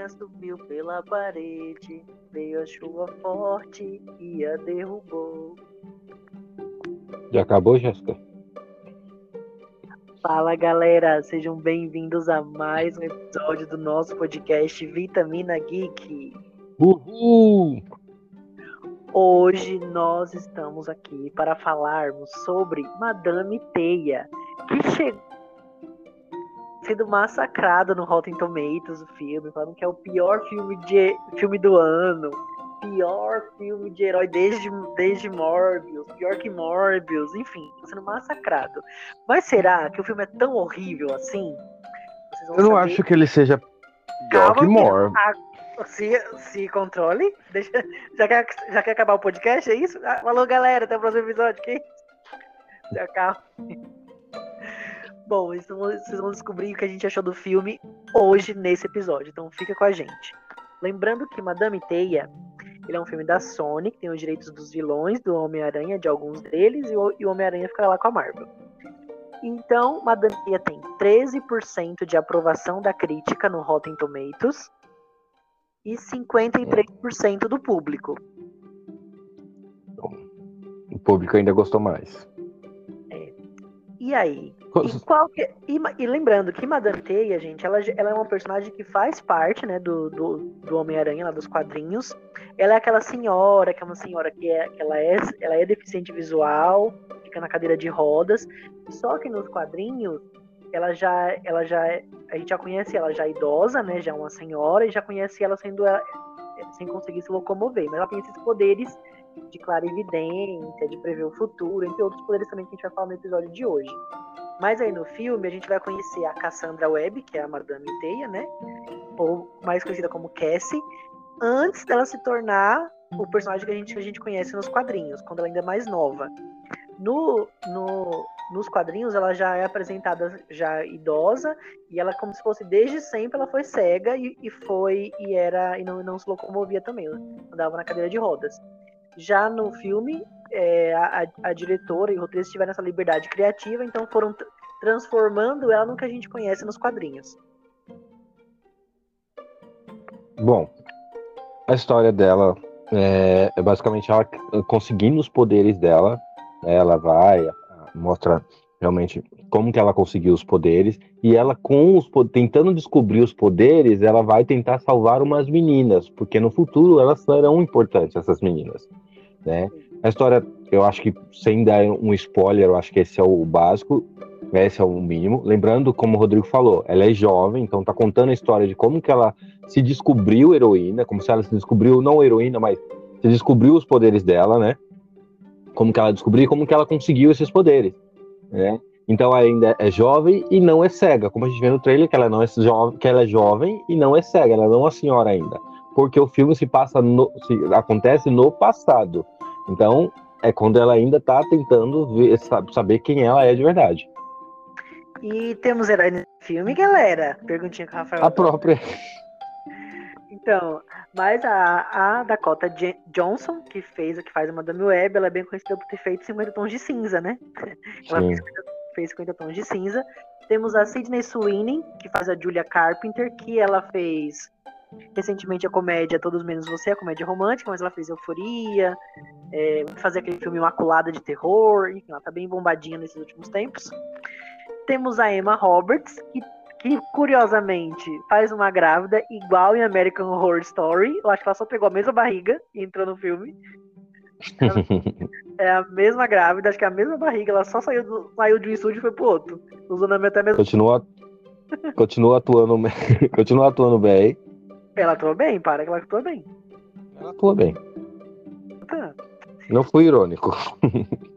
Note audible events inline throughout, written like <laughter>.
aranha subiu pela parede, veio a chuva forte e a derrubou. Já acabou, Jéssica? Fala galera, sejam bem-vindos a mais um episódio do nosso podcast Vitamina Geek. Uhul! Hoje nós estamos aqui para falarmos sobre Madame Teia, que chegou sendo massacrado no Rotten Tomatoes o filme, falando que é o pior filme de filme do ano, pior filme de herói desde, desde Morbius, pior que Morbius, enfim, tá sendo massacrado. Mas será que o filme é tão horrível assim? Eu não acho que ele seja pior que Morbius. Se, se controle. Deixa, já, quer, já quer acabar o podcast? É isso? Ah, falou, galera. Até o próximo episódio. Que Já calma. Bom, vocês vão descobrir o que a gente achou do filme hoje nesse episódio. Então fica com a gente. Lembrando que Madame Teia ele é um filme da Sony, que tem os direitos dos vilões do Homem-Aranha, de alguns deles, e o Homem-Aranha fica lá com a Marvel. Então, Madame Teia tem 13% de aprovação da crítica no Rotten Tomatoes e 53% do público. O público ainda gostou mais. É. E aí? E, e, e, lembrando que Madame Teia, gente, ela, ela é uma personagem que faz parte, né, do, do, do Homem-Aranha, lá dos quadrinhos. Ela é aquela senhora, que é uma senhora que, é, que ela, é, ela é deficiente visual, fica na cadeira de rodas. Só que nos quadrinhos, ela já, ela já, a gente já conhece ela já idosa, né, já uma senhora, e já conhece ela sendo é, sem conseguir se locomover, mas ela tem esses poderes de clarividência, de prever o futuro, entre outros poderes também que a gente vai falar no episódio de hoje. Mas aí no filme a gente vai conhecer a Cassandra Webb, que é a Madame Teia, né, ou mais conhecida como Cassie, antes dela se tornar o personagem que a gente, a gente conhece nos quadrinhos, quando ela ainda é mais nova. No, no, nos quadrinhos ela já é apresentada já idosa e ela como se fosse desde sempre ela foi cega e, e foi e era e não, não se locomovia também andava na cadeira de rodas. Já no filme é, a, a, diretora e o roteirista tiveram essa liberdade criativa então foram transformando ela no que a gente conhece nos quadrinhos bom a história dela é, é basicamente ela conseguindo os poderes dela né, ela vai mostra realmente como que ela conseguiu os poderes e ela com os tentando descobrir os poderes, ela vai tentar salvar umas meninas, porque no futuro elas serão importantes essas meninas, né? A história, eu acho que sem dar um spoiler, eu acho que esse é o básico, esse é o mínimo. Lembrando, como o Rodrigo falou, ela é jovem, então tá contando a história de como que ela se descobriu heroína, como se ela se descobriu não heroína, mas se descobriu os poderes dela, né? como que ela descobriu, como que ela conseguiu esses poderes, né? Então ainda é jovem e não é cega, como a gente vê no trailer que ela não é jovem, que ela é jovem e não é cega, ela não é uma senhora ainda, porque o filme se passa no, se, acontece no passado. Então é quando ela ainda está tentando ver, saber quem ela é de verdade. E temos herói no filme, galera? Perguntinha com o Rafael. A própria. Então, mas a, a Dakota J Johnson, que fez o que faz a Madame Web, ela é bem conhecida por ter feito 50 tons de cinza, né? Ela fez 50, fez 50 tons de cinza. Temos a Sidney Sweeney, que faz a Julia Carpenter, que ela fez recentemente a comédia Todos Menos Você, a comédia romântica, mas ela fez Euforia, é, fazer aquele filme Imaculada de Terror, enfim, ela tá bem bombadinha nesses últimos tempos. Temos a Emma Roberts, que que curiosamente faz uma grávida igual em American Horror Story. Eu acho que ela só pegou a mesma barriga e entrou no filme. <laughs> é a mesma grávida, acho que é a mesma barriga, ela só saiu, do, saiu de um estúdio e foi pro outro. Usando até mesmo. Continua, continua atuando, <laughs> continua atuando bem. Ela atua bem, para que ela atua bem. Ela atua bem. Tá. Não fui irônico. <laughs>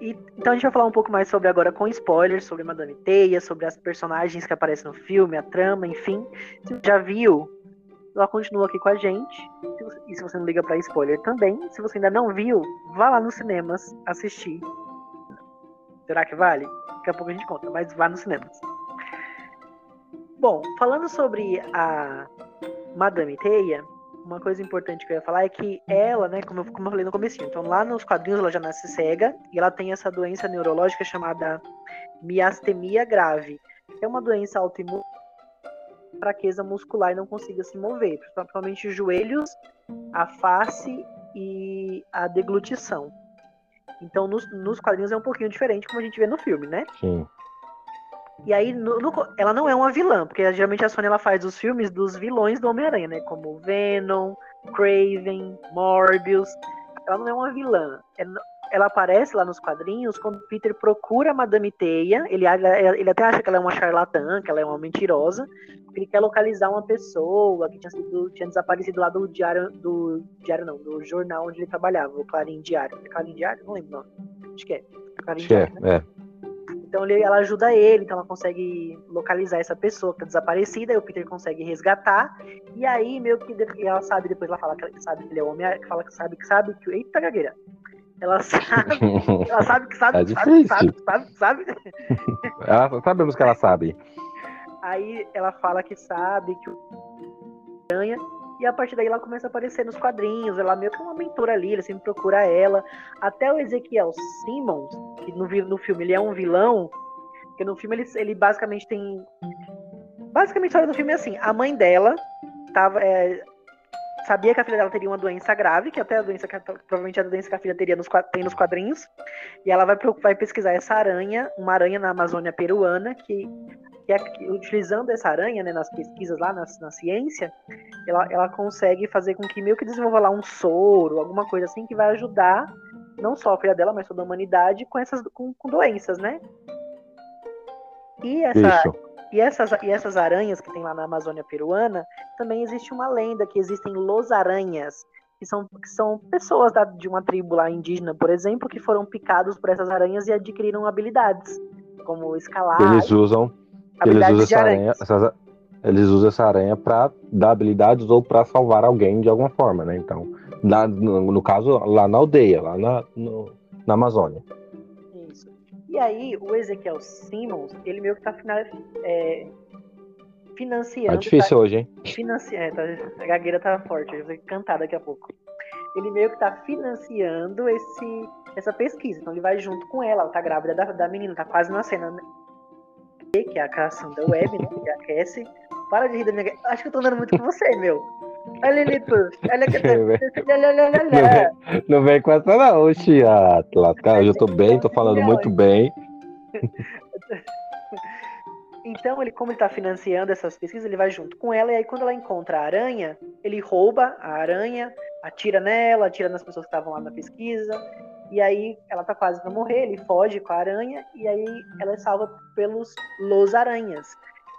E, então a gente vai falar um pouco mais sobre agora com spoilers, sobre Madame Teia, sobre as personagens que aparecem no filme, a trama, enfim. Se você já viu, ela continua aqui com a gente. E se você não liga para spoiler também, se você ainda não viu, vá lá nos cinemas assistir. Será que vale? Daqui a pouco a gente conta, mas vá nos cinemas. Bom, falando sobre a Madame Teia, uma coisa importante que eu ia falar é que ela, né, como eu, como eu falei no começo, então lá nos quadrinhos ela já nasce cega e ela tem essa doença neurológica chamada miastemia grave, é uma doença autoimune fraqueza muscular e não consiga se mover, principalmente os joelhos, a face e a deglutição. Então, nos, nos, quadrinhos é um pouquinho diferente, como a gente vê no filme, né? Sim. E aí, no, no, ela não é uma vilã, porque geralmente a Sony ela faz os filmes dos vilões do Homem-Aranha, né? Como Venom, Craven, Morbius. Ela não é uma vilã. É, ela aparece lá nos quadrinhos quando Peter procura a Madame Teia. Ele, ele até acha que ela é uma charlatã, que ela é uma mentirosa. Ele quer localizar uma pessoa que tinha, sido, tinha desaparecido lá do diário, do diário não, do jornal onde ele trabalhava, o Clarim Diário. É Clarim Diário? Não lembro, não. Acho que é. Clarim Acho Diário, é, né? é. Então ele, ela ajuda ele, então ela consegue localizar essa pessoa que tá desaparecida, e o Peter consegue resgatar. E aí, meio que ela sabe, depois ela fala que sabe que ele é homem, fala que sabe que sabe que. Eita gagueira! Ela <laughs> sabe, ela sabe que sabe, é sabe, sabe, sabe, sabe, sabe. <laughs> Ela, sabemos que ela sabe. Aí ela fala que sabe que o aranha e a partir daí ela começa a aparecer nos quadrinhos, ela meio que é uma mentora ali, ele sempre procura ela. Até o Ezequiel Simmons, que no, no filme ele é um vilão, porque no filme ele, ele basicamente tem. Basicamente a história do filme é assim, a mãe dela tava, é, sabia que a filha dela teria uma doença grave, que até a doença que provavelmente a doença que a filha teria nos, tem nos quadrinhos, e ela vai, vai pesquisar essa aranha, uma aranha na Amazônia peruana, que, que, é, utilizando essa aranha né, nas pesquisas lá na, na ciência, ela, ela consegue fazer com que meio que desenvolva lá um soro, alguma coisa assim, que vai ajudar não só a filha dela, mas toda a humanidade com essas com, com doenças, né? E essa. E essas, e essas aranhas que tem lá na Amazônia peruana, também existe uma lenda que existem los-aranhas, que são, que são pessoas da, de uma tribo lá indígena, por exemplo, que foram picados por essas aranhas e adquiriram habilidades, como escalar. Eles usam, eles usam essa aranha, essas, eles usam essa aranha para dar habilidades ou para salvar alguém de alguma forma, né? Então, na, no, no, caso, lá na aldeia, lá na, no, na Amazônia. E aí, o Ezequiel Simmons, ele meio que tá é, financiando. Tá difícil tá, hoje, hein? Financi... É, tá, a gagueira tá forte, eu vou cantar daqui a pouco. Ele meio que tá financiando esse, essa pesquisa. Então ele vai junto com ela, ela tá grávida da, da menina, tá quase nascendo. Né? Que é a criação da web, né? Que aquece. Para de rir da minha. Acho que eu tô andando muito com você, meu. Olha, Lilipo. Olha que Não vem com essa não, Chiatla. Cara, eu tô bem, tô falando muito bem. <laughs> Então, ele, como ele está financiando essas pesquisas, ele vai junto com ela, e aí quando ela encontra a aranha, ele rouba a aranha, atira nela, atira nas pessoas que estavam lá na pesquisa, e aí ela tá quase para morrer, ele foge com a aranha, e aí ela é salva pelos Los Aranhas,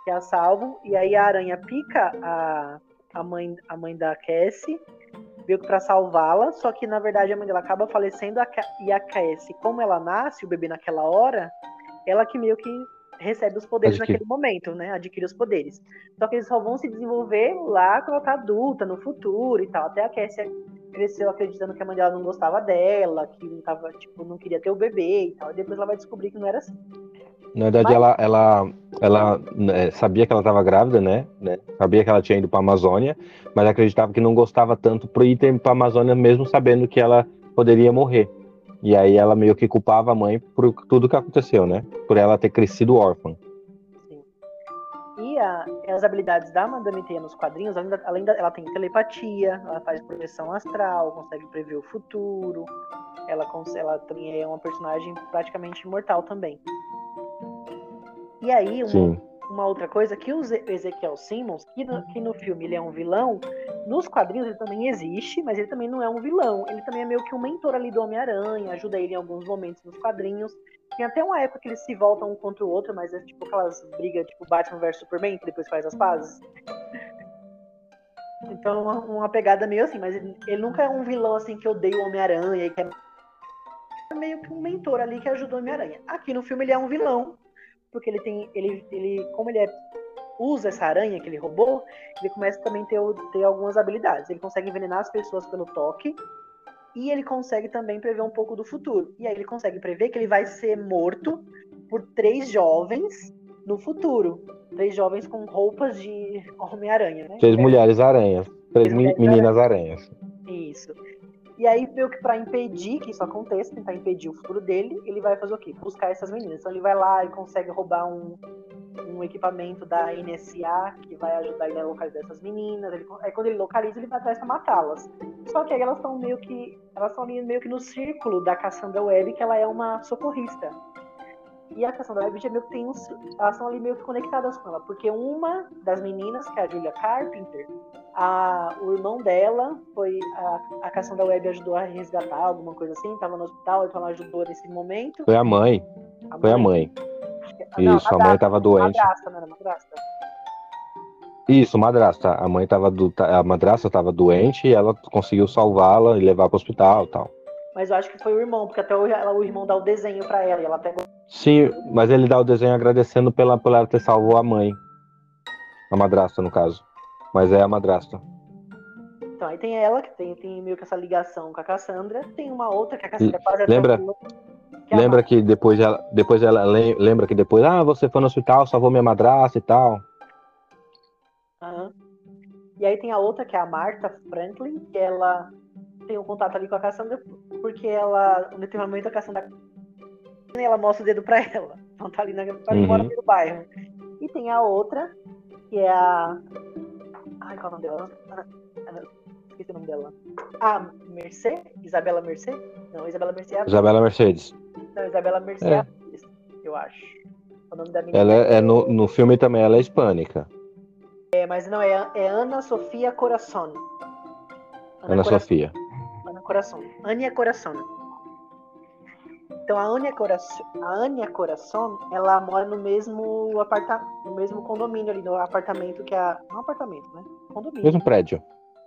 que a salvam, e aí a aranha pica a, a mãe, a mãe da Cassie, veio para salvá-la, só que na verdade a mãe dela acaba falecendo e a Cassie, como ela nasce, o bebê naquela hora, ela que meio que recebe os poderes Adquire. naquele momento, né? Adquire os poderes. Só que eles só vão se desenvolver lá quando ela tá adulta, no futuro e tal. Até a Cassie cresceu acreditando que a mãe dela não gostava dela, que não tava, tipo, não queria ter o bebê e tal. E depois ela vai descobrir que não era assim. Na verdade, Mas... ela, ela, ela né, sabia que ela estava grávida, né? né? Sabia que ela tinha ido para a Amazônia, mas acreditava que não gostava tanto por ir para a Amazônia, mesmo sabendo que ela poderia morrer. E aí ela meio que culpava a mãe por tudo que aconteceu, né? Por ela ter crescido órfã. Sim. E a, as habilidades da Madame Teia nos quadrinhos, além, da, além da, ela tem telepatia, ela faz projeção astral, consegue prever o futuro. Ela, ela também é uma personagem praticamente imortal também. E aí, uma, uma outra coisa, que o Ezequiel Simmons, que no, que no filme ele é um vilão, nos quadrinhos ele também existe, mas ele também não é um vilão. Ele também é meio que um mentor ali do Homem-Aranha, ajuda ele em alguns momentos nos quadrinhos. Tem até uma época que eles se voltam um contra o outro, mas é tipo aquelas brigas tipo Batman vs Superman, que depois faz as pazes. <laughs> Então, uma, uma, pegada meio assim, mas ele, ele, nunca é um vilão assim que odeia o Homem-Aranha e que é meio que um mentor ali que ajuda o Homem-Aranha. Aqui no filme ele é um vilão, porque ele tem, ele, ele como ele é, usa essa aranha que ele roubou, ele começa também a ter, ter algumas habilidades. Ele consegue envenenar as pessoas pelo toque e ele consegue também prever um pouco do futuro. E aí ele consegue prever que ele vai ser morto por três jovens no futuro. Três jovens com roupas de <laughs> Homem-Aranha, né? Três mulheres aranhas. Três, três meninas aranhas. Isso. E aí, meio que pra impedir que isso aconteça, tentar impedir o futuro dele, ele vai fazer o quê? Buscar essas meninas. Então ele vai lá e consegue roubar um, um equipamento da NSA que vai ajudar ele a localizar essas meninas. Ele, aí quando ele localiza, ele vai atrás para matá-las. Só que aí elas estão meio que. Elas estão meio que no círculo da Cassandra Webb, que ela é uma socorrista. E a Cassandra Webb já meio que tem uns. Elas estão ali meio que conectadas com ela. Porque uma das meninas, que é a Julia Carpenter, a, o irmão dela foi. A, a Cassandra Webb ajudou a resgatar, alguma coisa assim, estava no hospital, então ela ajudou nesse momento. Foi a mãe. A foi mãe. a mãe. Isso, não, a, mãe estava doente. Madrasta, não era madrasta? Isso, madrasta. A mãe tava do, a madrasta estava doente e ela conseguiu salvá-la e levar para o hospital, tal. Mas eu acho que foi o irmão, porque até o, o irmão dá o desenho para ela e ela pegou. Sim, mas ele dá o desenho agradecendo pela, por ela ter salvo a mãe. A madrasta, no caso. Mas é a madrasta. Então, aí tem ela, que tem, tem meio que essa ligação com a Cassandra. Tem uma outra que a Cassandra quase Lembra? Que lembra que depois ela, depois ela lembra que depois, ah, você foi no hospital, salvou minha madrasta e tal. Uhum. E aí tem a outra que é a Marta Franklin, que ela tem um contato ali com a Cassandra, porque ela, no determinado momento, a Cassandra ela mostra o dedo pra ela. Então tá ali na uhum. mora no bairro. E tem a outra, que é a. Ai, qual é o nome dela? Esqueci o nome dela. A Mercê? Isabela Mercê? Não, Isabela Mercê é a. Isabela Mercedes. Não, Isabela Mercê é, é eu acho. O nome da Ela é, é no, no filme também, ela é hispânica. É, mas não, é, é Ana Sofia Coração. Ana, Ana Sofia. Coração. Ania Coração. Então a Ania Coração, a Ania Coração, ela mora no mesmo apartamento, no mesmo condomínio ali, no apartamento que a, não apartamento, né? Condomínio. Mesmo prédio.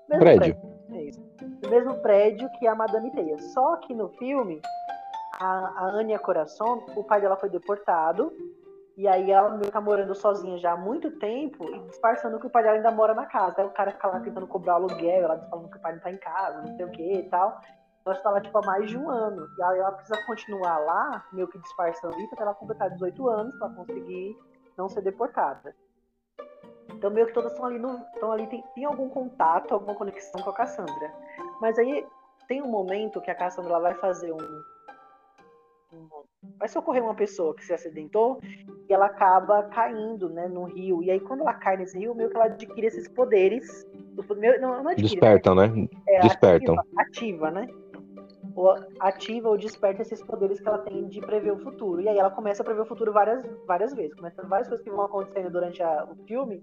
Mesmo prédio. prédio. É isso. No mesmo prédio que a Madame Teia. Só que no filme a, a Ania Coração, o pai dela foi deportado e aí ela meio tá morando sozinha já há muito tempo e disfarçando que o pai dela ainda mora na casa. Aí o cara fica lá tentando cobrar aluguel, ela falando que o pai não tá em casa, não sei o que e tal. Ela está lá tipo há mais de um ano. E aí ela precisa continuar lá, meio que disfarçando isso, até ela completar 18 anos para conseguir não ser deportada. Então meio que todas estão ali no. Estão ali, tem, tem algum contato, alguma conexão com a Cassandra. Mas aí tem um momento que a Cassandra ela vai fazer um, vai socorrer uma pessoa que se acidentou e ela acaba caindo, né, no rio. E aí quando ela cai nesse rio, meio que ela adquire esses poderes. Não, não adquire, Despertam, né? né? É, Despertam. Ativa, ativa, né? Ou ativa ou desperta esses poderes que ela tem de prever o futuro. E aí ela começa a prever o futuro várias, várias vezes. Começa várias coisas que vão acontecendo durante a, o filme.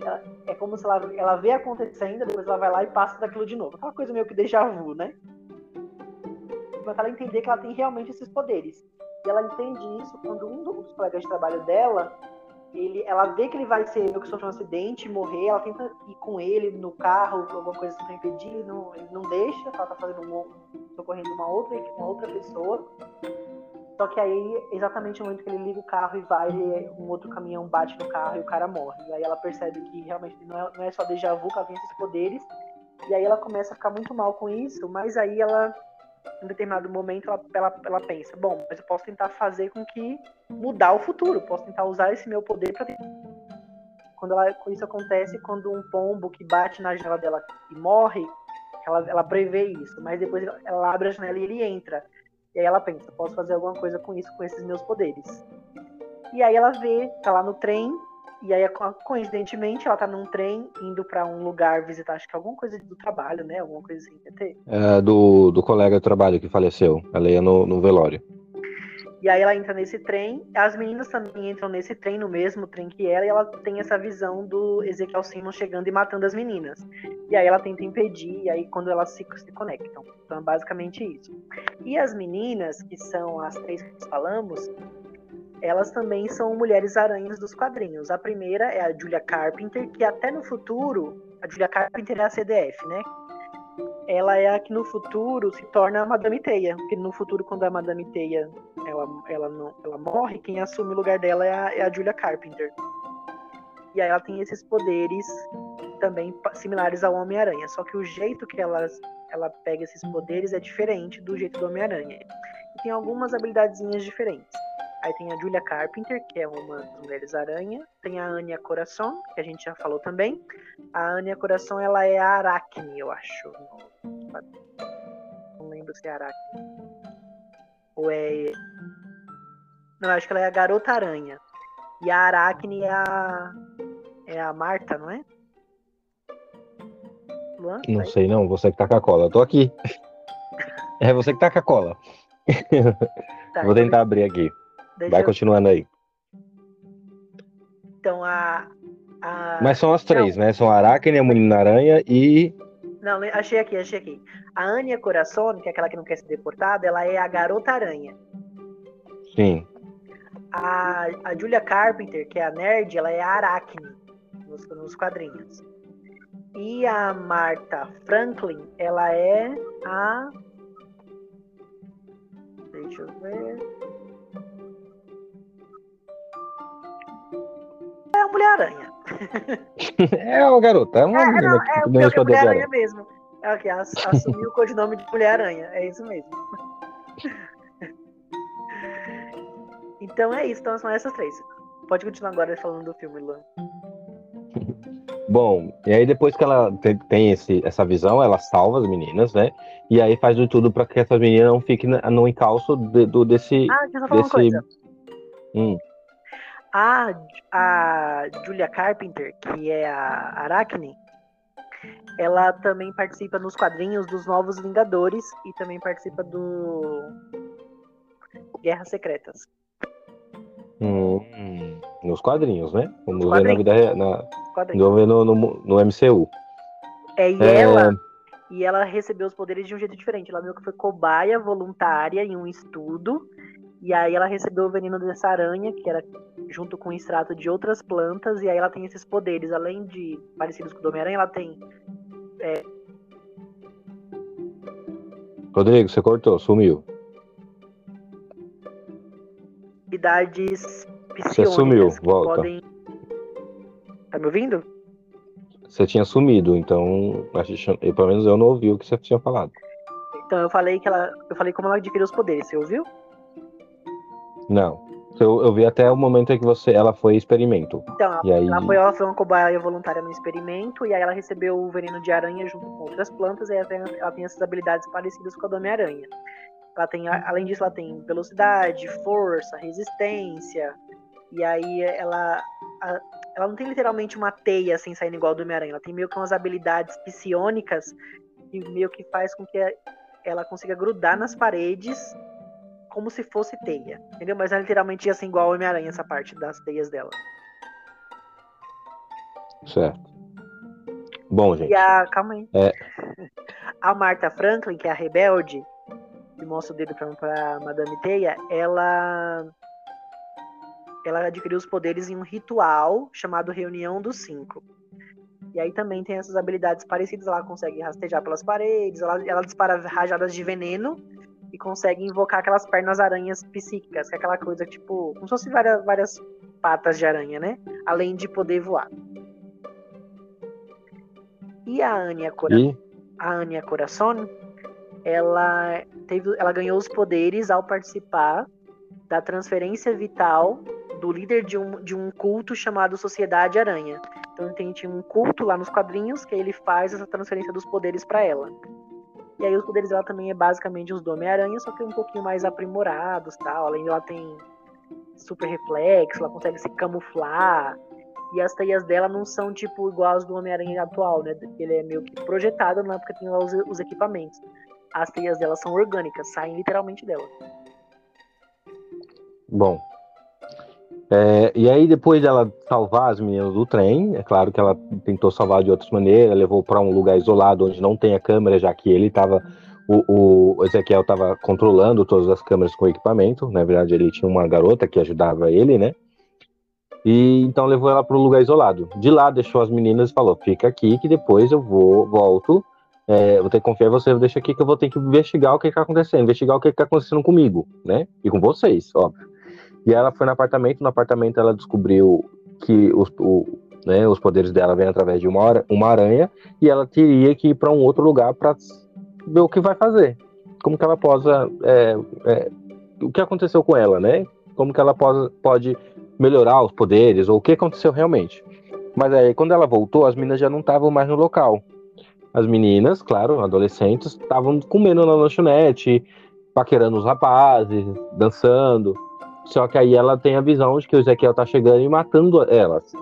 Ela, é como se ela, ela vê acontecendo, depois ela vai lá e passa daquilo de novo. Aquela coisa meio que déjà vu, né? para ela entender que ela tem realmente esses poderes. E ela entende isso quando um dos colegas de trabalho dela, ele, ela vê que ele vai ser meio que sofrer um acidente, morrer, ela tenta ir com ele no carro, alguma coisa assim pra impedir, ele não, ele não deixa, ela tá fazendo um, socorrendo uma outra, uma outra pessoa. Só que aí, exatamente no momento que ele liga o carro e vai, um outro caminhão bate no carro e o cara morre. E aí ela percebe que realmente não é, não é só déjà vu que ela tem esses poderes. E aí ela começa a ficar muito mal com isso, mas aí ela em determinado momento ela, ela, ela pensa, bom, mas eu posso tentar fazer com que mudar o futuro, posso tentar usar esse meu poder para quando ela, isso acontece quando um pombo que bate na janela dela e morre, ela, ela prevê isso, mas depois ela abre a janela e ele entra. E aí ela pensa, posso fazer alguma coisa com isso, com esses meus poderes. E aí ela vê, tá lá no trem, e aí, coincidentemente, ela tá num trem indo para um lugar visitar, acho que alguma coisa do trabalho, né? Alguma coisa assim, ter. É, do, do colega de trabalho que faleceu. Ela ia no, no velório. E aí ela entra nesse trem, as meninas também entram nesse trem, no mesmo trem que ela, e ela tem essa visão do Ezequiel Simon chegando e matando as meninas. E aí ela tenta impedir, e aí quando elas se, se conectam. Então é basicamente isso. E as meninas, que são as três que falamos, elas também são mulheres aranhas dos quadrinhos. A primeira é a Julia Carpenter, que até no futuro, a Julia Carpenter é a CDF, né? Ela é a que no futuro se torna a Madame Teia, porque no futuro quando a Madame Teia ela, ela, não, ela morre, quem assume o lugar dela é a, é a Julia Carpenter. E aí ela tem esses poderes também similares ao Homem-Aranha, só que o jeito que ela, ela pega esses poderes é diferente do jeito do Homem-Aranha. E tem algumas habilidadezinhas diferentes. Aí tem a Julia Carpenter, que é uma das mulheres aranha. Tem a Anya Coração, que a gente já falou também. A Anya Coração, ela é a Aracne, eu acho. Não lembro se é Aracne. Ou é. Não, acho que ela é a Garota Aranha. E a Aracne é a. É a Marta, não é? Luan, não tá sei não, você que tá com a cola. Eu tô aqui. <laughs> É você que tá com a cola. Tá, Vou tentar abrir aqui. Vai eu... continuando aí. Então a, a. Mas são as três, não. né? São a Aracne, a Menina Aranha e. Não, achei aqui, achei aqui. A Anya Coração, que é aquela que não quer ser deportada, ela é a Garota Aranha. Sim. A, a Julia Carpenter, que é a nerd, ela é a Aracne nos, nos quadrinhos. E a Marta Franklin, ela é a. Deixa eu ver. A Mulher-Aranha. <laughs> é uma garota, é uma é, menina não, que é, tem é, é Mulher-Aranha mesmo. É o que? <laughs> Assumiu o codinome de Mulher-Aranha. É isso mesmo. <laughs> então é isso, então são essas três. Pode continuar agora falando do filme, Luan. Bom, e aí depois que ela tem esse, essa visão, ela salva as meninas, né? E aí faz de tudo para que essas meninas não fiquem no encalço de, do, desse. Ah, deixa eu falar desse... uma coisa. Hum. A, a Julia Carpenter, que é a Aracne, ela também participa nos quadrinhos dos Novos Vingadores e também participa do Guerras Secretas. Hum, nos quadrinhos, né? Vamos ver na vida na, Vamos no, no, no, MCU. É, e é... ela e ela recebeu os poderes de um jeito diferente. Ela meio que foi cobaia voluntária em um estudo. E aí ela recebeu o veneno dessa aranha, que era junto com o extrato de outras plantas. E aí ela tem esses poderes. Além de parecidos com o Homem-Aranha, ela tem. É... Rodrigo, você cortou, sumiu. Habilidades Você sumiu, volta. Podem Tá me ouvindo? Você tinha sumido, então eu, pelo menos eu não ouvi o que você tinha falado. Então eu falei que ela. Eu falei como ela adquiriu os poderes, você ouviu? Não. Eu, eu vi até o momento em que você, ela foi experimento. Então, ela, aí... ela, foi, ela foi uma cobaia voluntária no experimento, e aí ela recebeu o veneno de aranha junto com outras plantas, e ela tem, ela tem essas habilidades parecidas com a do Homem-Aranha. Ela tem, além disso, ela tem velocidade, força, resistência, e aí ela. A, ela não tem literalmente uma teia assim saindo igual do Homem-Aranha. Ela tem meio que umas habilidades psionicas que meio que faz com que ela consiga grudar nas paredes como se fosse teia. Entendeu? Mas é literalmente assim igual ao Homem-Aranha essa parte das teias dela. Certo. Bom, gente. E a. Calma aí. É... <laughs> A Marta Franklin, que é a rebelde, que mostra o dedo pra, pra Madame Teia, ela ela adquiriu os poderes em um ritual chamado Reunião dos Cinco. E aí também tem essas habilidades parecidas, ela consegue rastejar pelas paredes, ela, ela dispara rajadas de veneno e consegue invocar aquelas pernas aranhas psíquicas, que é aquela coisa tipo, como se fosse várias, várias patas de aranha, né? Além de poder voar. E a Anya, Cora... e? a Anya Coração, ela teve, ela ganhou os poderes ao participar da transferência vital do líder de um, de um culto chamado Sociedade Aranha. Então tem um culto lá nos quadrinhos que ele faz essa transferência dos poderes para ela. E aí os poderes dela também é basicamente os do Homem-Aranha, só que um pouquinho mais aprimorados, tal. Além dela tem super reflexo, ela consegue se camuflar. E as teias dela não são tipo igual as do Homem-Aranha atual, né? Ele é meio que projetado na época tem lá os, os equipamentos. As teias dela são orgânicas, saem literalmente dela. Bom, é, e aí, depois dela salvar as meninas do trem, é claro que ela tentou salvar de outras maneiras, levou para um lugar isolado onde não tem a câmera, já que ele estava. O, o, Ezequiel estava controlando todas as câmeras com equipamento. Na verdade, ele tinha uma garota que ajudava ele, né? E então levou ela para um lugar isolado. De lá, deixou as meninas e falou: Fica aqui, que depois eu vou, volto. É, vou ter que confiar em você, deixa aqui que eu vou ter que investigar o que está acontecendo, investigar o que está acontecendo comigo, né? E com vocês, óbvio. E ela foi no apartamento, no apartamento ela descobriu que os, o, né, os poderes dela vêm através de uma, uma aranha e ela teria que ir para um outro lugar para ver o que vai fazer. Como que ela possa. É, é, o que aconteceu com ela, né? Como que ela pode, pode melhorar os poderes, ou o que aconteceu realmente. Mas aí, quando ela voltou, as meninas já não estavam mais no local. As meninas, claro, adolescentes, estavam comendo na lanchonete, paquerando os rapazes, dançando. Só que aí ela tem a visão de que o Ezequiel tá chegando e matando elas.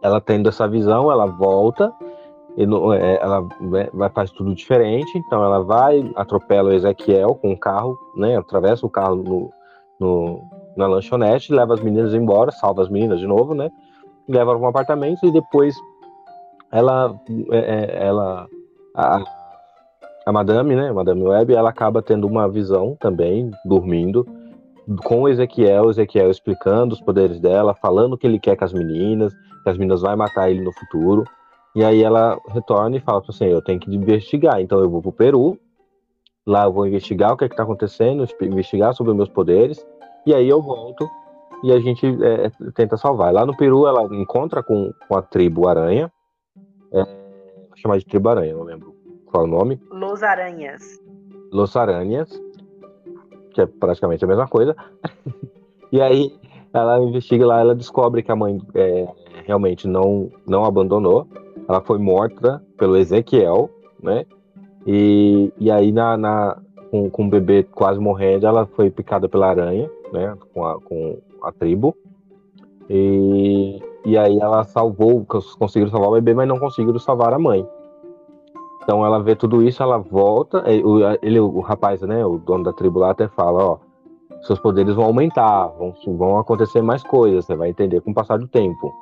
Ela tendo essa visão, ela volta, é, ela vai, faz tudo diferente, então ela vai, atropela o Ezequiel com o carro, né? Atravessa o carro no, no, na lanchonete, leva as meninas embora, salva as meninas de novo, né? Leva para um apartamento e depois ela, é, é, ela a, a madame, né? Madame Web, ela acaba tendo uma visão também, dormindo, com o Ezequiel, Ezequiel explicando os poderes dela, falando o que ele quer com as meninas, que as meninas vai matar ele no futuro. E aí ela retorna e fala assim, eu tenho que investigar, então eu vou pro Peru, lá eu vou investigar o que é está acontecendo, investigar sobre os meus poderes, e aí eu volto e a gente é, tenta salvar. Lá no Peru ela encontra com, com a tribo Aranha, é, vou chamar de tribo Aranha, não lembro qual é o nome. Los Aranhas. Los Aranhas, que é praticamente a mesma coisa. <laughs> e aí ela investiga lá, ela descobre que a mãe é, realmente não, não abandonou. Ela foi morta pelo Ezequiel, né? E, e aí na, na com, com o bebê quase morrendo, ela foi picada pela aranha, né? Com a, com a tribo. E, e aí ela salvou, conseguiram salvar o bebê, mas não conseguiram salvar a mãe. Então ela vê tudo isso, ela volta. Ele, o rapaz, né, o dono da tribo lá até fala, ó, seus poderes vão aumentar, vão, vão acontecer mais coisas, você vai entender com o passar do tempo,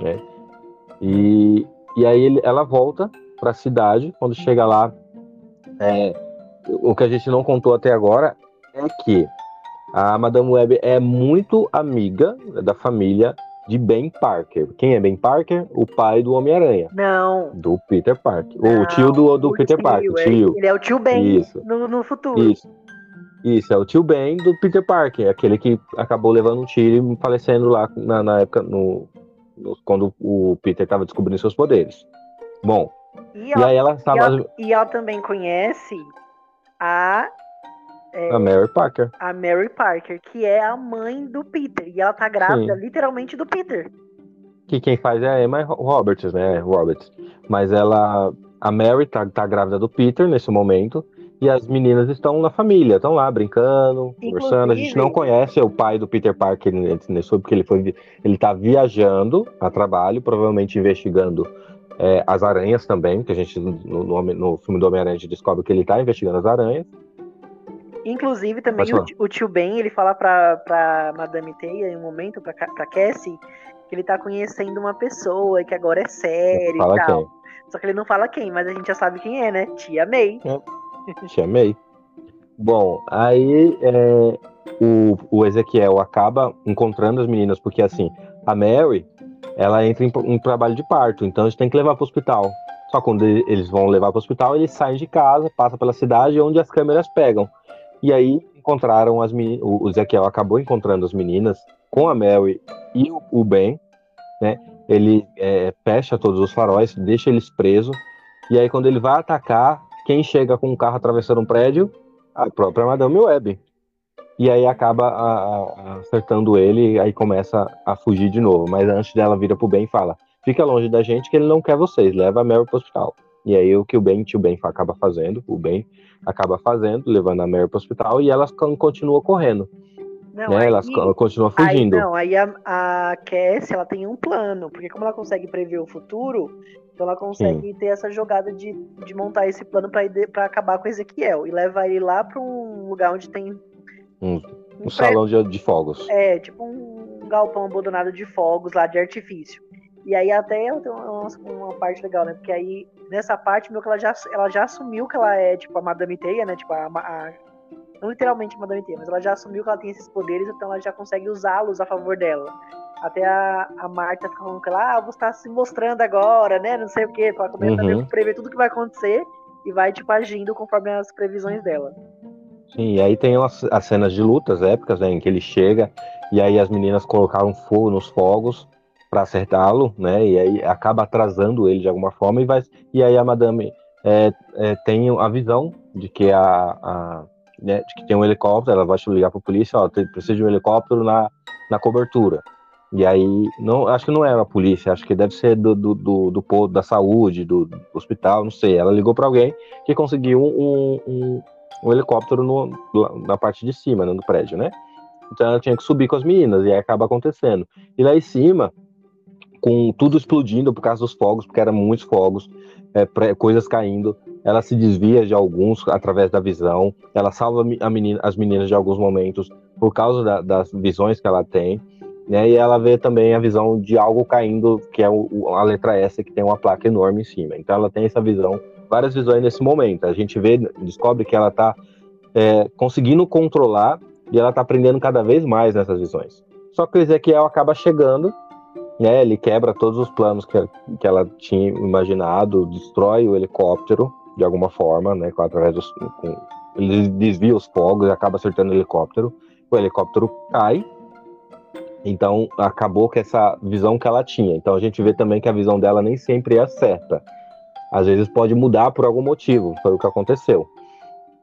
né? E, e aí ele, ela volta para a cidade. Quando chega lá, é, o que a gente não contou até agora é que a Madame Web é muito amiga da família de Ben Parker. Quem é Ben Parker? O pai do Homem-Aranha. Não. Do Peter Parker. Não, o tio do, do Peter tio, Parker. É, tio. Ele é o tio Ben Isso. No, no futuro. Isso. Isso, é o tio Ben do Peter Parker, aquele que acabou levando um tiro e falecendo lá na, na época, no, no, quando o Peter estava descobrindo seus poderes. Bom, e, ela, e aí ela. E ela, e ela também conhece a é, a Mary Parker. A Mary Parker, que é a mãe do Peter. E ela tá grávida, Sim. literalmente, do Peter. Que quem faz é a Emma Roberts, né? Roberts. Mas ela. A Mary tá, tá grávida do Peter nesse momento. E as meninas estão na família, estão lá brincando, Inclusive, conversando. A gente não conhece o pai do Peter Parker nesse porque ele foi ele tá viajando a trabalho, provavelmente investigando é, as aranhas também, que a gente no, no, no filme do Homem-Aranha descobre que ele está investigando as aranhas. Inclusive, também o, o, tio Ben, ele fala pra, pra Madame Teia, em um momento, pra, pra Cassie, que ele tá conhecendo uma pessoa, que agora é sério e tal. Quem. Só que ele não fala quem, mas a gente já sabe quem é, né? Tia May. É. Tia May. Bom, aí é, o, o Ezequiel acaba encontrando as meninas, porque assim, a Mary, ela entra em, em trabalho de parto, então a gente tem que levar para o hospital. Só quando eles vão levar para o hospital, eles saem de casa, passam pela cidade onde as câmeras pegam. E aí encontraram as meninas, o Ezequiel acabou encontrando as meninas com a Mary e o Ben, né? Ele é, fecha todos os faróis, deixa eles presos. E aí quando ele vai atacar, quem chega com um carro atravessando um prédio? A própria Madame Web. E aí acaba a, a, acertando ele, e aí começa a fugir de novo. Mas antes dela vira pro Ben e fala: fica longe da gente que ele não quer vocês, leva a Mary pro hospital. E aí o que o Ben, tio Ben acaba fazendo, o Ben acaba fazendo, levando a Mary para o hospital e elas continuam correndo. Não, né? aí, elas continuam fugindo. Aí, não, aí a, a Cassie, ela tem um plano, porque como ela consegue prever o futuro, então ela consegue Sim. ter essa jogada de, de montar esse plano para acabar com Ezequiel e levar ele lá para um lugar onde tem um, um, um salão de, de fogos. É, tipo um galpão abandonado de fogos lá de artifício. E aí até tem uma, uma, parte legal, né? Porque aí, nessa parte, meu que ela já, ela já assumiu que ela é, tipo, a Madame Teia, né? Tipo, a, a não literalmente a Madame Teia, mas ela já assumiu que ela tem esses poderes, então ela já consegue usá-los a favor dela. Até a, a Marta fica falando que ela, ah, você está se mostrando agora, né? Não sei o quê. Ela começa uhum. a prever tudo que vai acontecer e vai, tipo, agindo conforme as previsões dela. Sim, e aí tem as, as cenas de lutas épicas, né? Em que ele chega e aí as meninas colocaram fogo nos fogos para acertá-lo, né? E aí acaba atrasando ele de alguma forma e vai e aí a Madame é, é, tem a visão de que a, a né, de que tem um helicóptero, ela vai ligar para a polícia, ó, precisa de um helicóptero na, na cobertura. E aí, não, acho que não é a polícia, acho que deve ser do, do, do, do posto da saúde, do, do, hospital, não sei. Ela ligou para alguém que conseguiu um, um, um helicóptero no, na parte de cima, né, do prédio, né? Então ela tinha que subir com as meninas, e aí acaba acontecendo. E lá em cima, com tudo explodindo por causa dos fogos, porque eram muitos fogos, é, coisas caindo, ela se desvia de alguns através da visão, ela salva menina, as meninas de alguns momentos por causa da, das visões que ela tem, né? E ela vê também a visão de algo caindo, que é o, a letra S, que tem uma placa enorme em cima. Então ela tem essa visão, várias visões nesse momento. A gente vê, descobre que ela está é, conseguindo controlar e ela está aprendendo cada vez mais nessas visões. Só que o Ezequiel acaba chegando, né? Ele quebra todos os planos que, que ela tinha imaginado, destrói o helicóptero de alguma forma, né? Através dos, com, ele desvia os fogos e acaba acertando o helicóptero. O helicóptero cai então, acabou com essa visão que ela tinha. Então, a gente vê também que a visão dela nem sempre é certa. Às vezes pode mudar por algum motivo, foi o que aconteceu.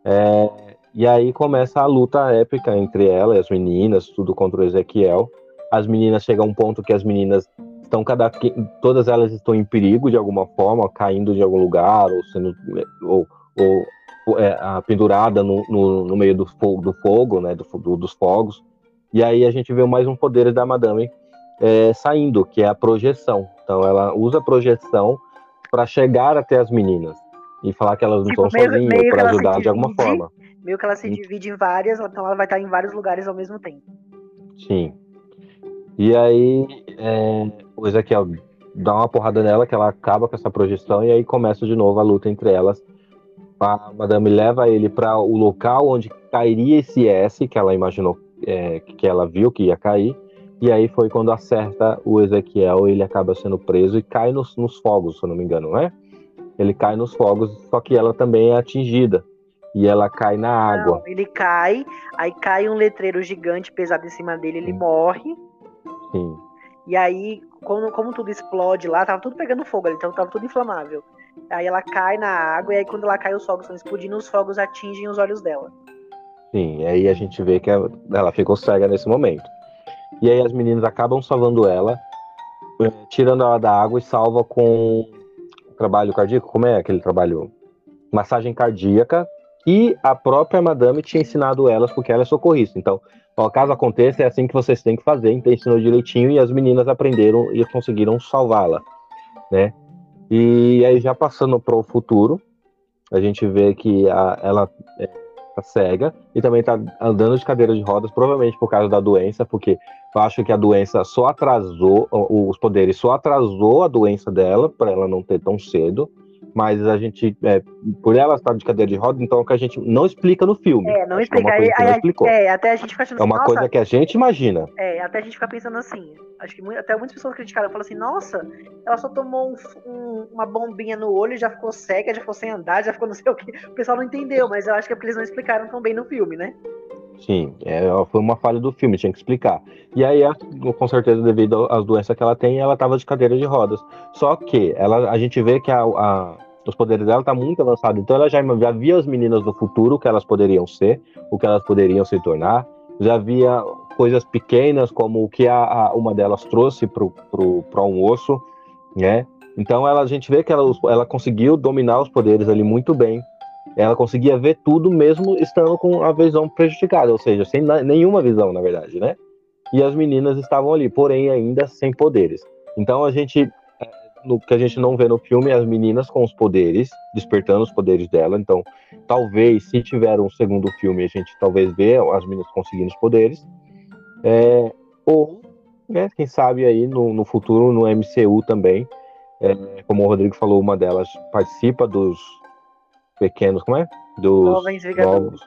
É, e aí começa a luta épica entre ela e as meninas, tudo contra o Ezequiel. As meninas chegam a um ponto que as meninas estão cada todas elas estão em perigo de alguma forma, caindo de algum lugar ou sendo ou, ou é, pendurada no, no, no, meio do fogo, do fogo né, do, do, dos fogos. E aí a gente vê mais um poder da Madame é, saindo, que é a projeção. Então ela usa a projeção para chegar até as meninas e falar que elas não tipo, estão sozinhas para ajudar de alguma forma. Meio que ela se divide em várias, então ela vai estar em vários lugares ao mesmo tempo. Sim. E aí é, o Ezequiel dá uma porrada nela, que ela acaba com essa projeção, e aí começa de novo a luta entre elas. A Madame leva ele para o local onde cairia esse S que ela imaginou é, que ela viu que ia cair, e aí foi quando acerta o Ezequiel, ele acaba sendo preso e cai nos, nos fogos, se eu não me engano, não é? Ele cai nos fogos, só que ela também é atingida. E ela cai na água. Não, ele cai, aí cai um letreiro gigante pesado em cima dele, ele Sim. morre. Sim. E aí, como, como tudo explode lá, tava tudo pegando fogo ali, então tava tudo inflamável. Aí ela cai na água, e aí quando ela cai, os fogos estão explodindo, os fogos atingem os olhos dela. Sim, e aí a gente vê que ela ficou cega nesse momento. E aí as meninas acabam salvando ela, eh, tirando ela da água e salva com trabalho cardíaco, como é aquele trabalho? Massagem cardíaca, que a própria madame tinha ensinado elas, porque ela é socorrista. Então, ó, caso aconteça, é assim que vocês têm que fazer, então ensinou direitinho e as meninas aprenderam e conseguiram salvá-la, né? E aí já passando para o futuro, a gente vê que a, ela é, tá cega e também tá andando de cadeira de rodas, provavelmente por causa da doença, porque eu acho que a doença só atrasou, os poderes só atrasou a doença dela, para ela não ter tão cedo mas a gente, é, por ela estar de cadeira de roda, então é o que a gente não explica no filme. É, não explica. É, aí, não explicou. É, até a gente fica achando É uma assim, coisa que a gente imagina. É, até a gente fica pensando assim. Acho que até muitas pessoas criticaram, falam assim, nossa, ela só tomou um, um, uma bombinha no olho, já ficou cega, já ficou sem andar, já ficou não sei o que. O pessoal não entendeu, mas eu acho que é porque eles não explicaram tão bem no filme, né? Sim, é, foi uma falha do filme, tinha que explicar. E aí, com certeza, devido às doenças que ela tem, ela estava de cadeira de rodas. Só que ela, a gente vê que a, a os poderes dela tá muito avançado. Então ela já, já via as meninas do futuro, o que elas poderiam ser, o que elas poderiam se tornar. Já via coisas pequenas, como o que a, a uma delas trouxe para pro, pro almoço, né? Então ela, a gente vê que ela, ela conseguiu dominar os poderes ali muito bem. Ela conseguia ver tudo mesmo estando com a visão prejudicada, ou seja, sem nenhuma visão, na verdade, né? E as meninas estavam ali, porém ainda sem poderes. Então a gente no que a gente não vê no filme, as meninas com os poderes, despertando os poderes dela. Então, talvez, se tiver um segundo filme, a gente talvez vê as meninas conseguindo os poderes. É, ou, né, quem sabe aí no, no futuro, no MCU também, é, como o Rodrigo falou, uma delas participa dos pequenos, como é? Dos Jovens Vingadores. Novos,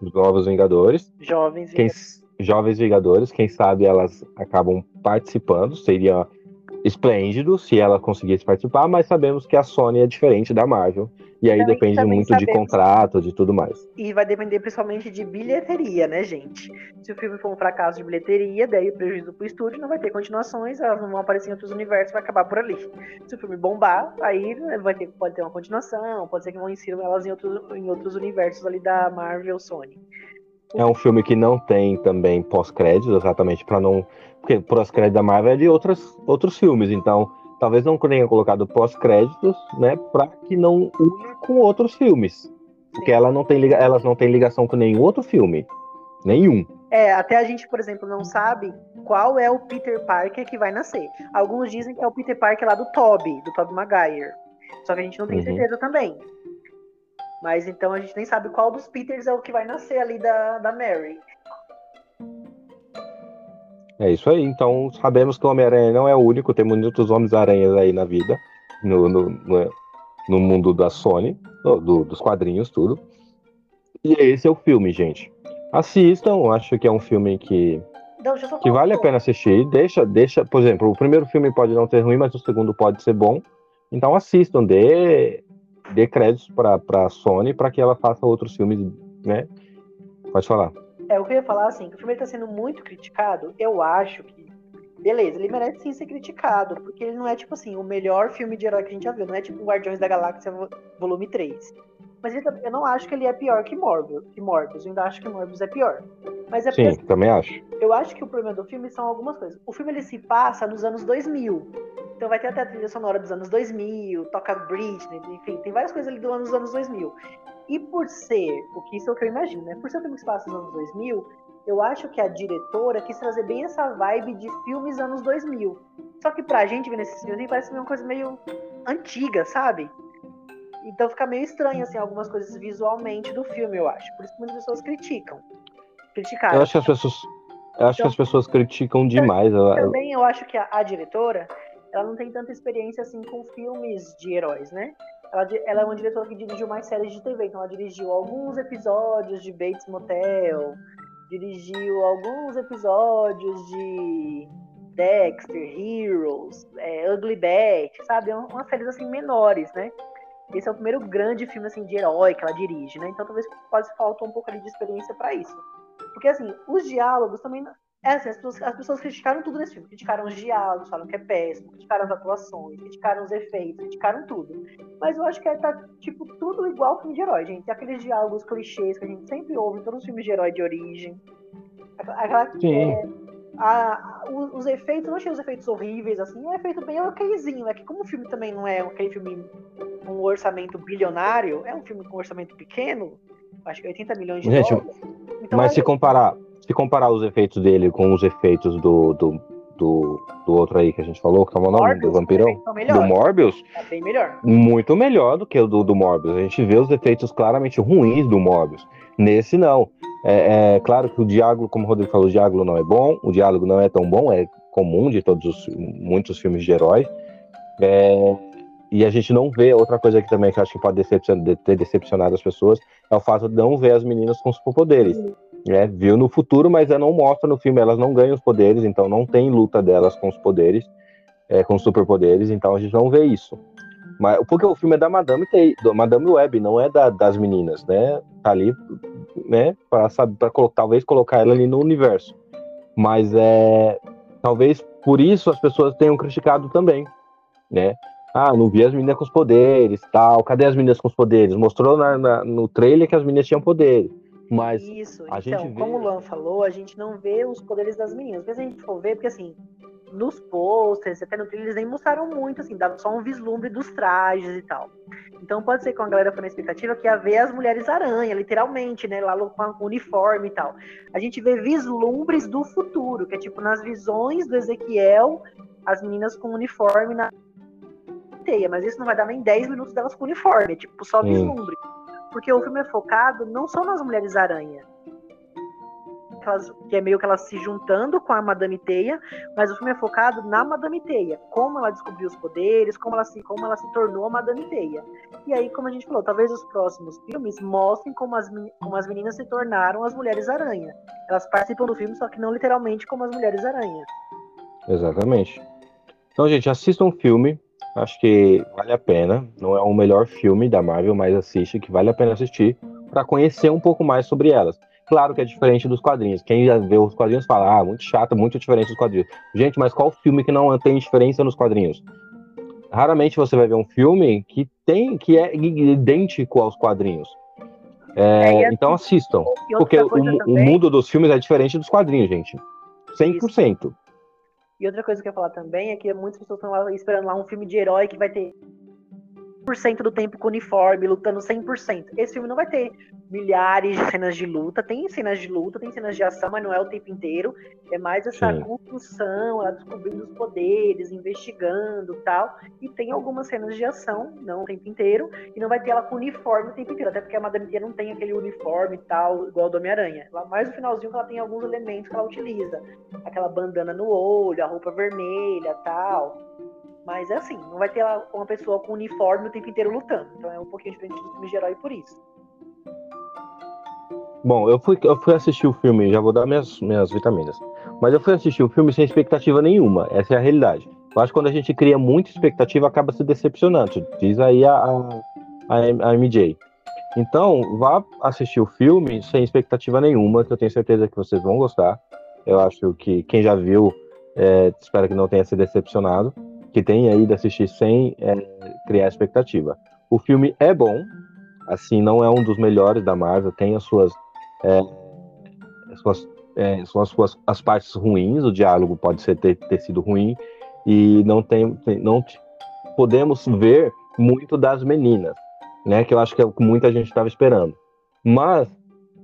dos novos Vingadores. Jovens Vingadores. Quem, Jovens Vingadores, quem sabe elas acabam participando, seria esplêndido se ela conseguisse participar, mas sabemos que a Sony é diferente da Marvel. E aí também, depende também muito sabemos. de contrato, de tudo mais. E vai depender principalmente de bilheteria, né, gente? Se o filme for um fracasso de bilheteria, daí prejuízo pro estúdio, não vai ter continuações, elas não vão aparecer em outros universos, vai acabar por ali. Se o filme bombar, aí vai ter, pode ter uma continuação, pode ser que vão insiram elas em outros, em outros universos ali da Marvel Sony. É um filme que não tem também pós-créditos, exatamente para não porque pós-crédito da Marvel é de outras, outros filmes, então talvez não tenha colocado pós-créditos, né, para que não una com outros filmes. Porque ela não tem, elas não têm ligação com nenhum outro filme. Nenhum. É, até a gente, por exemplo, não sabe qual é o Peter Parker que vai nascer. Alguns dizem que é o Peter Parker lá do Toby, do Toby Maguire. Só que a gente não tem uhum. certeza também. Mas então a gente nem sabe qual dos Peters é o que vai nascer ali da, da Mary. É isso aí. Então sabemos que o Homem-Aranha não é o único, tem muitos Homens-Aranhas aí na vida, no, no, no, no mundo da Sony, do, dos quadrinhos, tudo. E esse é o filme, gente. Assistam, acho que é um filme que, não, que vale a pena assistir. Deixa, deixa, por exemplo, o primeiro filme pode não ser ruim, mas o segundo pode ser bom. Então assistam, dê, dê créditos para a Sony para que ela faça outros filmes, né? Pode falar. É, o que eu ia falar assim, que o filme está sendo muito criticado, eu acho que beleza, ele merece sim ser criticado, porque ele não é, tipo assim, o melhor filme de herói que a gente já viu, não é tipo Guardiões da Galáxia volume 3. Mas ele, eu não acho que ele é pior que Morbius, que Morbius, eu ainda acho que Morbius é pior. Mas é sim, porque, também acho. Eu acho que o problema do filme são algumas coisas. O filme ele se passa nos anos 2000, então vai ter até a trilha sonora dos anos 2000, toca Britney, enfim, tem várias coisas ali do anos, dos anos 2000. E por ser, o que isso é o que eu imagino, né? Por ser um filme que se passa nos anos 2000, eu acho que a diretora quis trazer bem essa vibe de filmes anos 2000. Só que pra gente ver nesses filmes parece uma coisa meio antiga, sabe? Então fica meio estranho, assim, algumas coisas visualmente do filme, eu acho. Por isso que muitas pessoas criticam. Criticaram. Eu acho que as pessoas, eu acho então, que as pessoas criticam demais. Também eu acho que a, a, diretora, ela não tem tanta experiência, assim, com filmes de heróis, né? Ela, ela é uma diretora que dirigiu mais séries de TV, então ela dirigiu alguns episódios de Bates Motel, dirigiu alguns episódios de Dexter, Heroes, é, Ugly Betty, sabe? É umas séries assim menores, né? Esse é o primeiro grande filme assim de herói que ela dirige, né? Então talvez quase falta um pouco ali de experiência para isso. Porque assim, os diálogos também é assim, as pessoas, as pessoas criticaram tudo nesse filme. Criticaram os diálogos, falam que é péssimo, criticaram as atuações, criticaram os efeitos, criticaram tudo. Mas eu acho que é, tá, tipo, tudo igual filme de herói, gente. Aqueles diálogos clichês que a gente sempre ouve em todos os filmes de herói de origem. Aquela, Sim. É, a, a, os efeitos, não achei os efeitos horríveis, assim, é feito bem okzinho. É que como o filme também não é aquele filme com um orçamento bilionário, é um filme com um orçamento pequeno, acho que 80 milhões de gente, dólares. Então, mas se comparar se comparar os efeitos dele com os efeitos do, do, do, do outro aí que a gente falou, que é o nome do vampirão? Do Morbius? É bem melhor. Muito melhor do que o do, do Morbius. A gente vê os efeitos claramente ruins do Morbius. Nesse não. É, é claro que o diálogo, como o Rodrigo falou, o diálogo não é bom, o diálogo não é tão bom, é comum de todos os muitos filmes de heróis. É, e a gente não vê outra coisa aqui também que eu acho que pode decepcionar, ter decepcionado as pessoas é o fato de não ver as meninas com superpoderes né, viu no futuro, mas não mostra no filme, elas não ganham os poderes, então não tem luta delas com os poderes, é, com superpoderes, então a gente não vê isso. Mas, porque o filme é da Madame, do Madame Web, não é da, das meninas, né? Tá ali, né, para talvez colocar ela ali no universo. Mas é talvez por isso as pessoas tenham criticado também, né? Ah, não vi as meninas com os poderes, tal. Cadê as meninas com os poderes? Mostrou na, na, no trailer que as meninas tinham poderes. Mas Isso, a então, gente vê... como o Luan falou, a gente não vê os poderes das meninas. Às vezes a gente for ver, porque assim, nos posters, até no trailer, eles nem mostraram muito, assim, dava só um vislumbre dos trajes e tal. Então pode ser que a galera foi na expectativa que ia ver as mulheres aranha, literalmente, né? Lá com o uniforme e tal. A gente vê vislumbres do futuro, que é tipo nas visões do Ezequiel, as meninas com uniforme na teia, mas isso não vai dar nem 10 minutos delas com uniforme, é tipo só vislumbre. Hum porque o filme é focado não só nas mulheres aranha, que é meio que elas se juntando com a Madame Teia, mas o filme é focado na Madame Teia, como ela descobriu os poderes, como ela se, como ela se tornou a Madame Teia. E aí, como a gente falou, talvez os próximos filmes mostrem como as, como as meninas se tornaram as Mulheres Aranha. Elas participam do filme, só que não literalmente como as Mulheres Aranha. Exatamente. Então, gente, assistam um filme, Acho que vale a pena. Não é o melhor filme da Marvel, mas assiste que vale a pena assistir para conhecer um pouco mais sobre elas. Claro que é diferente dos quadrinhos. Quem já vê os quadrinhos fala, ah, muito chato, muito diferente dos quadrinhos. Gente, mas qual filme que não tem diferença nos quadrinhos? Raramente você vai ver um filme que tem que é idêntico aos quadrinhos. É, é, então assistam. Porque o, o, mundo dos filmes é diferente dos quadrinhos, gente. 100%. Isso. E outra coisa que eu ia falar também é que muitas pessoas estão esperando lá um filme de herói que vai ter 100% do tempo com uniforme, lutando 100%. Esse filme não vai ter milhares de cenas de luta. Tem cenas de luta, tem cenas de ação, mas não é o tempo inteiro. É mais essa Sim. construção, ela descobrindo os poderes, investigando tal. E tem algumas cenas de ação, não o tempo inteiro. E não vai ter ela com uniforme o tempo inteiro. Até porque a Madame Tia não tem aquele uniforme tal, igual do Homem-Aranha. Mais no finalzinho que ela tem alguns elementos que ela utiliza. Aquela bandana no olho, a roupa vermelha tal. Mas é assim, não vai ter uma pessoa com uniforme o tempo inteiro lutando. Então é um pouquinho diferente do filme de herói por isso. Bom, eu fui, eu fui assistir o filme, já vou dar minhas, minhas vitaminas. Mas eu fui assistir o filme sem expectativa nenhuma. Essa é a realidade. Eu acho que quando a gente cria muita expectativa, acaba se decepcionando. Diz aí a, a, a MJ. Então, vá assistir o filme sem expectativa nenhuma, que eu tenho certeza que vocês vão gostar. Eu acho que quem já viu, é, espero que não tenha se decepcionado que tem aí de assistir sem é, criar expectativa. O filme é bom, assim, não é um dos melhores da Marvel, tem as suas, é, as suas, é, as suas as partes ruins, o diálogo pode ser ter, ter sido ruim, e não tem, não podemos ver muito das meninas, né, que eu acho que é o que muita gente estava esperando. Mas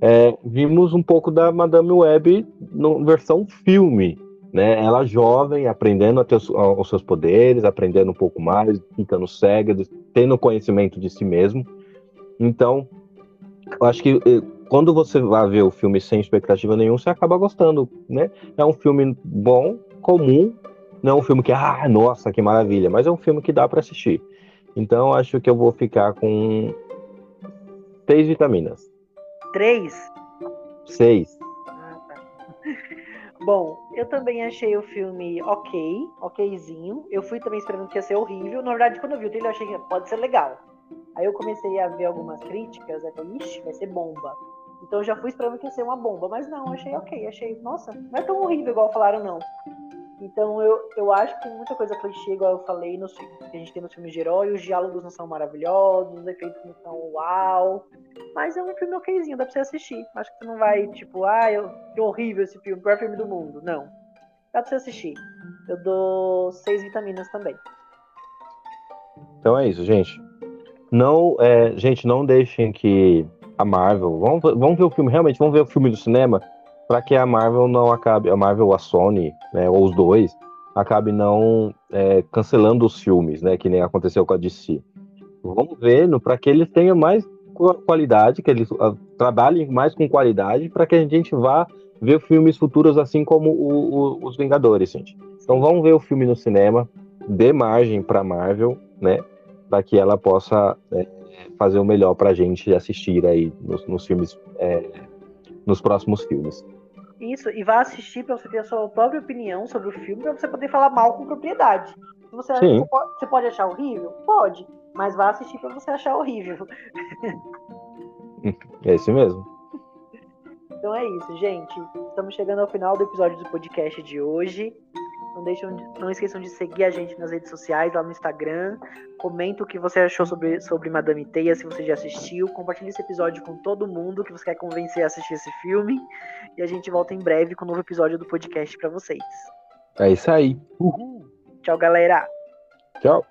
é, vimos um pouco da Madame Web no versão filme, né? Ela jovem, aprendendo a ter os, os, seus poderes, aprendendo um pouco mais, ficando cega, tendo conhecimento de si mesmo. Então, eu acho que eh, quando você vai ver o filme sem expectativa nenhuma, você acaba gostando, né? É um filme bom, comum, não é um filme que, ah, nossa, que maravilha, mas é um filme que dá para assistir. Então, acho que eu vou ficar com seis vitaminas. Três? Seis. <laughs> Bom, eu também achei o filme ok, okzinho. Eu fui também esperando que ia ser horrível. Na verdade, quando eu vi o trailer, eu achei que pode ser legal. Aí eu comecei a ver algumas críticas, aí falei, ixi, vai ser bomba. Então eu já fui esperando que ia ser uma bomba, mas não, achei ok, achei, nossa, não é tão horrível igual falaram, não. Então eu, eu acho que muita coisa clichê, igual eu falei, que a gente tem nos filmes de herói, os diálogos não são maravilhosos, os efeitos não são uau. Mas é um filme okzinho, dá pra você assistir. Acho que você não vai, tipo, ah, eu, que horrível esse filme, pior filme do mundo. Não. Dá pra você assistir. Eu dou seis vitaminas também. Então é isso, gente. Não, é, gente, não deixem que a Marvel. Vamos, vamos ver o filme, realmente, vamos ver o filme do cinema para que a Marvel não acabe, a Marvel a Sony, né, ou os dois, acabe não é, cancelando os filmes, né, que nem aconteceu com a DC. Vamos ver para que eles tenham mais qualidade, que eles trabalhem mais com qualidade, para que a gente vá ver filmes futuros assim como o, o, os Vingadores, gente. Então vamos ver o filme no cinema, dê margem para Marvel, né, para que ela possa é, fazer o melhor para a gente assistir aí nos, nos filmes, é, nos próximos filmes. Isso, e vá assistir para você ter a sua própria opinião sobre o filme, para você poder falar mal com propriedade. Você, você pode, você pode achar horrível? Pode, mas vá assistir para você achar horrível. <laughs> É isso mesmo. Então é isso, gente. Estamos chegando ao final do episódio do podcast de hoje. Não, deixam, não esqueçam de seguir a gente nas redes sociais, lá no Instagram. Comenta o que você achou sobre, sobre Madame Teia, se você já assistiu. Compartilhe esse episódio com todo mundo que você quer convencer a assistir esse filme. E a gente volta em breve com um novo episódio do podcast para vocês. É isso aí. Uhul. Tchau, galera. Tchau.